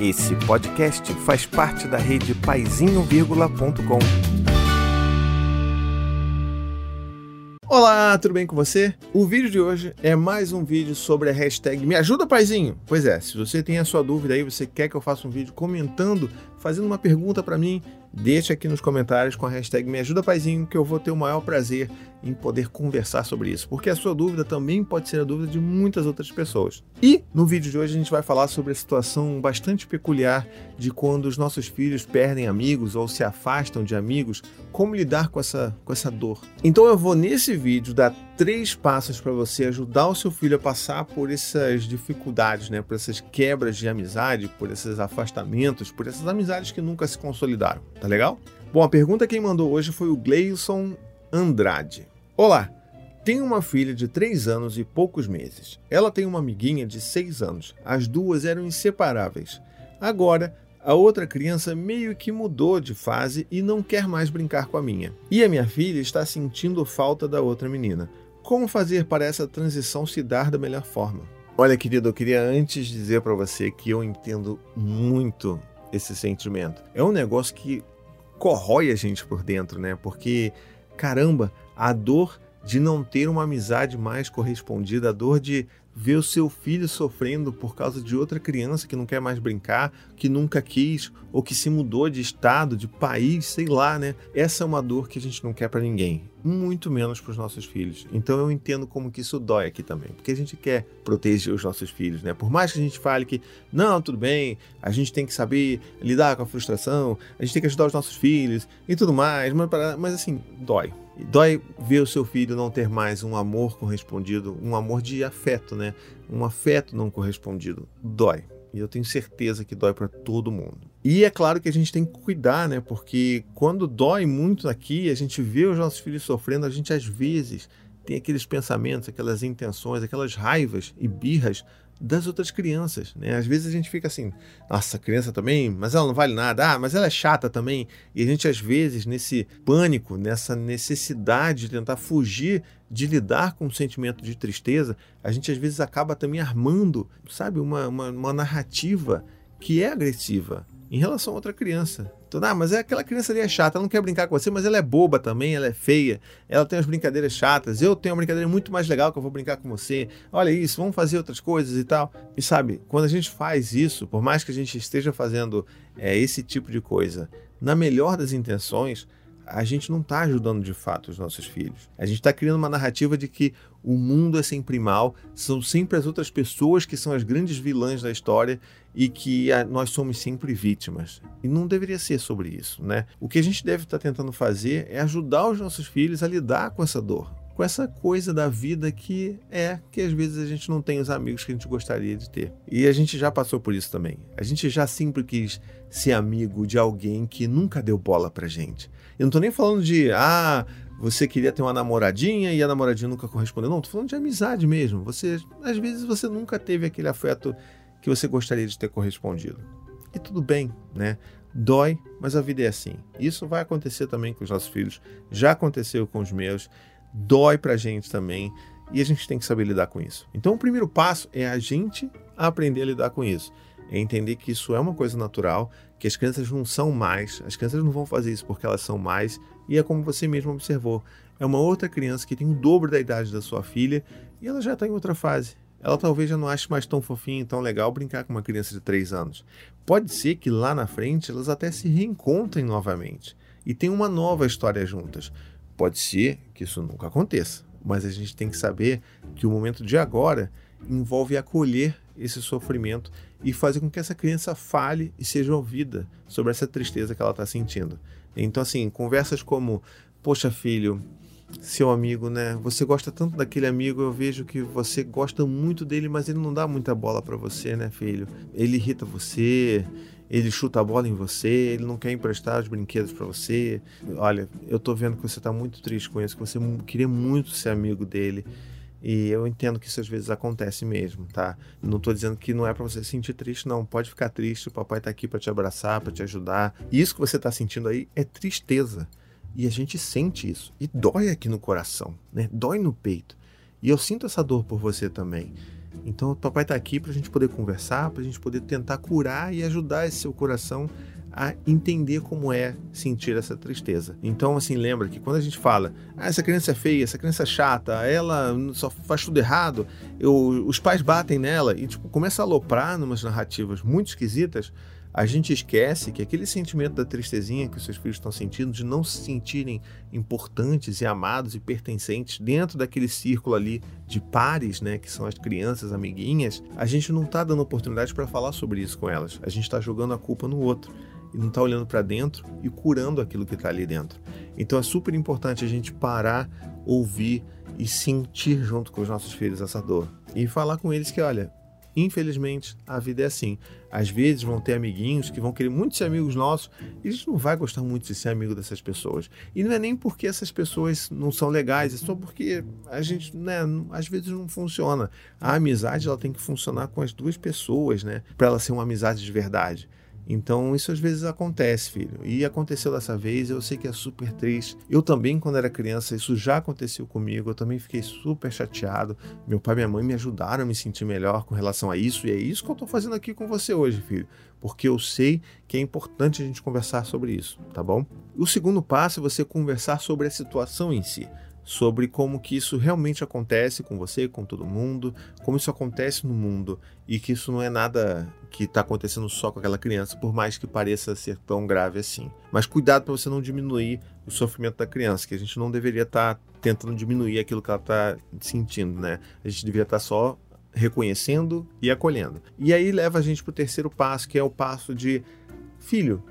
Esse podcast faz parte da rede Paizinho.com. Olá, tudo bem com você? O vídeo de hoje é mais um vídeo sobre a hashtag Me Ajuda Paizinho. Pois é, se você tem a sua dúvida aí, você quer que eu faça um vídeo comentando, fazendo uma pergunta para mim, deixa aqui nos comentários com a hashtag Me Ajuda Paizinho, que eu vou ter o maior prazer em poder conversar sobre isso, porque a sua dúvida também pode ser a dúvida de muitas outras pessoas. E no vídeo de hoje a gente vai falar sobre a situação bastante peculiar de quando os nossos filhos perdem amigos ou se afastam de amigos, como lidar com essa, com essa dor. Então eu vou nesse vídeo dar três passos para você ajudar o seu filho a passar por essas dificuldades, né, por essas quebras de amizade, por esses afastamentos, por essas amizades que nunca se consolidaram. Tá legal? Bom, a pergunta quem mandou hoje foi o Gleison Andrade. Olá, tenho uma filha de 3 anos e poucos meses. Ela tem uma amiguinha de 6 anos. As duas eram inseparáveis. Agora, a outra criança meio que mudou de fase e não quer mais brincar com a minha. E a minha filha está sentindo falta da outra menina. Como fazer para essa transição se dar da melhor forma? Olha, querido, eu queria antes dizer para você que eu entendo muito esse sentimento. É um negócio que corrói a gente por dentro, né? Porque, caramba, a dor de não ter uma amizade mais correspondida, a dor de ver o seu filho sofrendo por causa de outra criança que não quer mais brincar, que nunca quis ou que se mudou de estado, de país, sei lá, né? Essa é uma dor que a gente não quer para ninguém, muito menos para os nossos filhos. Então eu entendo como que isso dói aqui também, porque a gente quer proteger os nossos filhos, né? Por mais que a gente fale que não, tudo bem, a gente tem que saber lidar com a frustração, a gente tem que ajudar os nossos filhos e tudo mais, mas, mas assim, dói. Dói ver o seu filho não ter mais um amor correspondido, um amor de afeto, né? Um afeto não correspondido. Dói. E eu tenho certeza que dói para todo mundo. E é claro que a gente tem que cuidar, né? Porque quando dói muito aqui, a gente vê os nossos filhos sofrendo, a gente às vezes tem aqueles pensamentos, aquelas intenções, aquelas raivas e birras das outras crianças, né? Às vezes a gente fica assim, nossa, criança também, mas ela não vale nada, ah, mas ela é chata também. E a gente às vezes nesse pânico, nessa necessidade de tentar fugir de lidar com o sentimento de tristeza, a gente às vezes acaba também armando, sabe, uma, uma, uma narrativa que é agressiva em relação a outra criança. Então, ah, mas é aquela criança ali é chata, ela não quer brincar com você, mas ela é boba também, ela é feia, ela tem umas brincadeiras chatas, eu tenho uma brincadeira muito mais legal que eu vou brincar com você. Olha isso, vamos fazer outras coisas e tal. E sabe, quando a gente faz isso, por mais que a gente esteja fazendo é, esse tipo de coisa, na melhor das intenções, a gente não está ajudando de fato os nossos filhos. A gente está criando uma narrativa de que o mundo é sempre mal, são sempre as outras pessoas que são as grandes vilãs da história e que a, nós somos sempre vítimas. E não deveria ser sobre isso, né? O que a gente deve estar tá tentando fazer é ajudar os nossos filhos a lidar com essa dor, com essa coisa da vida que é que às vezes a gente não tem os amigos que a gente gostaria de ter. E a gente já passou por isso também. A gente já sempre quis ser amigo de alguém que nunca deu bola pra gente. Eu não tô nem falando de, ah, você queria ter uma namoradinha e a namoradinha nunca correspondeu. Não, tô falando de amizade mesmo. Você, às vezes você nunca teve aquele afeto que você gostaria de ter correspondido. E tudo bem, né? Dói, mas a vida é assim. Isso vai acontecer também com os nossos filhos. Já aconteceu com os meus. Dói pra gente também. E a gente tem que saber lidar com isso. Então, o primeiro passo é a gente aprender a lidar com isso é entender que isso é uma coisa natural, que as crianças não são mais, as crianças não vão fazer isso porque elas são mais, e é como você mesmo observou, é uma outra criança que tem o dobro da idade da sua filha e ela já está em outra fase. Ela talvez já não ache mais tão fofinho, tão legal brincar com uma criança de 3 anos. Pode ser que lá na frente elas até se reencontrem novamente e tenham uma nova história juntas. Pode ser que isso nunca aconteça, mas a gente tem que saber que o momento de agora envolve acolher esse sofrimento e fazer com que essa criança fale e seja ouvida sobre essa tristeza que ela está sentindo. Então, assim, conversas como: Poxa, filho, seu amigo, né? Você gosta tanto daquele amigo, eu vejo que você gosta muito dele, mas ele não dá muita bola para você, né, filho? Ele irrita você, ele chuta a bola em você, ele não quer emprestar os brinquedos para você. Olha, eu tô vendo que você tá muito triste com isso, que você queria muito ser amigo dele. E eu entendo que isso às vezes acontece mesmo, tá? Não estou dizendo que não é para você se sentir triste, não. Pode ficar triste, o papai está aqui para te abraçar, para te ajudar. E isso que você está sentindo aí é tristeza. E a gente sente isso. E dói aqui no coração, né? Dói no peito. E eu sinto essa dor por você também. Então o papai está aqui para a gente poder conversar, para a gente poder tentar curar e ajudar esse seu coração a entender como é sentir essa tristeza. Então, assim, lembra que quando a gente fala, ah, essa criança é feia, essa criança é chata, ela só faz tudo errado, eu, os pais batem nela e, tipo, começa a aloprar numas narrativas muito esquisitas, a gente esquece que aquele sentimento da tristezinha que os seus filhos estão sentindo, de não se sentirem importantes e amados e pertencentes dentro daquele círculo ali de pares, né, que são as crianças, amiguinhas, a gente não está dando oportunidade para falar sobre isso com elas. A gente está jogando a culpa no outro e não está olhando para dentro e curando aquilo que está ali dentro. Então é super importante a gente parar, ouvir e sentir junto com os nossos filhos essa dor e falar com eles que, olha, infelizmente a vida é assim. Às vezes vão ter amiguinhos que vão querer muito ser amigos nossos e a gente não vai gostar muito de ser amigo dessas pessoas. E não é nem porque essas pessoas não são legais, é só porque a gente, né, às vezes não funciona. A amizade ela tem que funcionar com as duas pessoas, né, para ela ser uma amizade de verdade. Então, isso às vezes acontece, filho. E aconteceu dessa vez, eu sei que é super triste. Eu também, quando era criança, isso já aconteceu comigo. Eu também fiquei super chateado. Meu pai e minha mãe me ajudaram a me sentir melhor com relação a isso. E é isso que eu tô fazendo aqui com você hoje, filho. Porque eu sei que é importante a gente conversar sobre isso, tá bom? O segundo passo é você conversar sobre a situação em si sobre como que isso realmente acontece com você, com todo mundo, como isso acontece no mundo e que isso não é nada que está acontecendo só com aquela criança, por mais que pareça ser tão grave assim. Mas cuidado para você não diminuir o sofrimento da criança, que a gente não deveria estar tá tentando diminuir aquilo que ela está sentindo, né? A gente deveria estar tá só reconhecendo e acolhendo. E aí leva a gente para o terceiro passo, que é o passo de filho.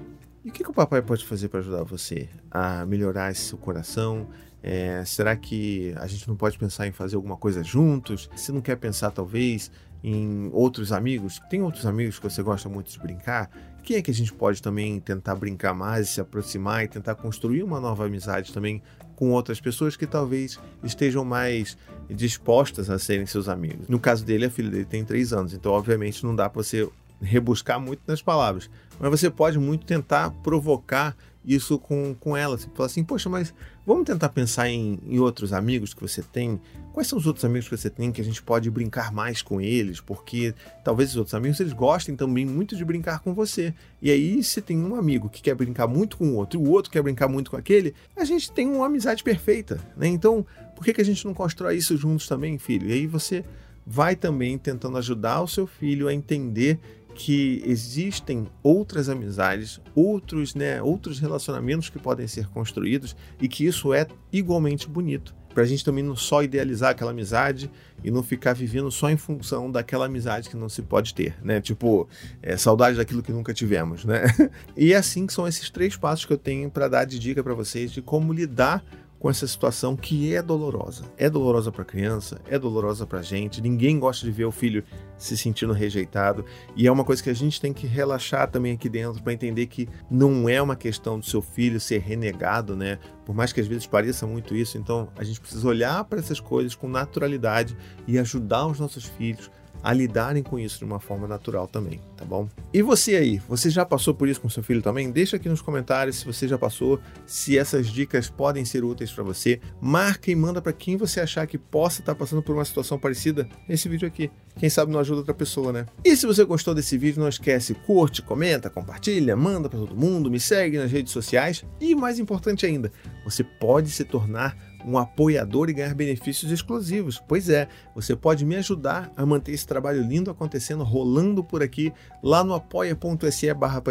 E o que, que o papai pode fazer para ajudar você a melhorar esse seu coração, é, será que a gente não pode pensar em fazer alguma coisa juntos? Se não quer pensar, talvez, em outros amigos, tem outros amigos que você gosta muito de brincar? Quem é que a gente pode também tentar brincar mais, se aproximar e tentar construir uma nova amizade também com outras pessoas que talvez estejam mais dispostas a serem seus amigos? No caso dele, a filha dele tem três anos, então obviamente não dá para você rebuscar muito nas palavras, mas você pode muito tentar provocar isso com, com ela. Você fala assim, poxa, mas vamos tentar pensar em, em outros amigos que você tem. Quais são os outros amigos que você tem que a gente pode brincar mais com eles? Porque talvez os outros amigos eles gostem também muito de brincar com você. E aí, se tem um amigo que quer brincar muito com o outro e o outro quer brincar muito com aquele, a gente tem uma amizade perfeita. Né? Então, por que, que a gente não constrói isso juntos também, filho? E aí você vai também tentando ajudar o seu filho a entender que existem outras amizades, outros, né, outros relacionamentos que podem ser construídos e que isso é igualmente bonito. Para a gente também não só idealizar aquela amizade e não ficar vivendo só em função daquela amizade que não se pode ter, né? Tipo, é, saudade daquilo que nunca tivemos, né? E é assim que são esses três passos que eu tenho para dar de dica para vocês de como lidar com essa situação que é dolorosa. É dolorosa para a criança, é dolorosa para a gente. Ninguém gosta de ver o filho se sentindo rejeitado e é uma coisa que a gente tem que relaxar também aqui dentro para entender que não é uma questão do seu filho ser renegado, né? Por mais que às vezes pareça muito isso, então a gente precisa olhar para essas coisas com naturalidade e ajudar os nossos filhos a lidarem com isso de uma forma natural também, tá bom? E você aí, você já passou por isso com seu filho também? Deixa aqui nos comentários se você já passou, se essas dicas podem ser úteis para você. Marca e manda para quem você achar que possa estar tá passando por uma situação parecida esse vídeo aqui. Quem sabe não ajuda outra pessoa, né? E se você gostou desse vídeo, não esquece, curte, comenta, compartilha, manda para todo mundo, me segue nas redes sociais e mais importante ainda, você pode se tornar um apoiador e ganhar benefícios exclusivos. Pois é, você pode me ajudar a manter esse trabalho lindo acontecendo, rolando por aqui, lá no apoia.se barra.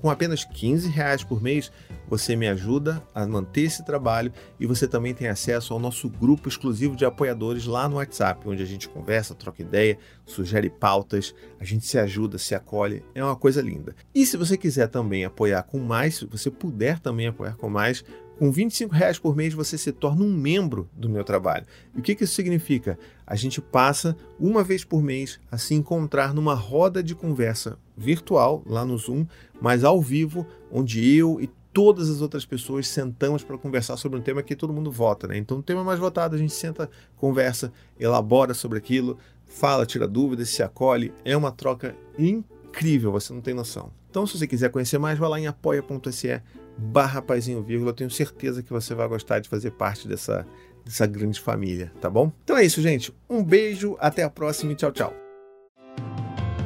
Com apenas 15 reais por mês, você me ajuda a manter esse trabalho e você também tem acesso ao nosso grupo exclusivo de apoiadores lá no WhatsApp, onde a gente conversa, troca ideia, sugere pautas, a gente se ajuda, se acolhe, é uma coisa linda. E se você quiser também apoiar com mais, se você puder também apoiar com mais, com 25 reais por mês você se torna um membro do meu trabalho. E o que, que isso significa? A gente passa uma vez por mês a se encontrar numa roda de conversa virtual lá no Zoom, mas ao vivo, onde eu e todas as outras pessoas sentamos para conversar sobre um tema que todo mundo vota, né? Então, o tema mais votado, a gente senta, conversa, elabora sobre aquilo, fala, tira dúvidas, se acolhe. É uma troca incrível, você não tem noção. Então, se você quiser conhecer mais, vá lá em apoia.se barra. Eu tenho certeza que você vai gostar de fazer parte dessa, dessa grande família, tá bom? Então é isso, gente. Um beijo, até a próxima e tchau, tchau.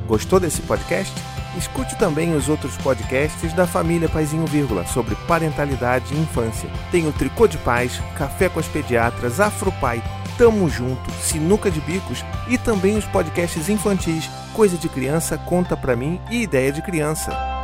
Gostou desse podcast? Escute também os outros podcasts da família Paizinho Vírgula sobre parentalidade e infância. Tem o Tricô de Paz, Café com as Pediatras, Afropai, Tamo Junto, Sinuca de Bicos e também os podcasts infantis Coisa de Criança, Conta Pra Mim e Ideia de Criança.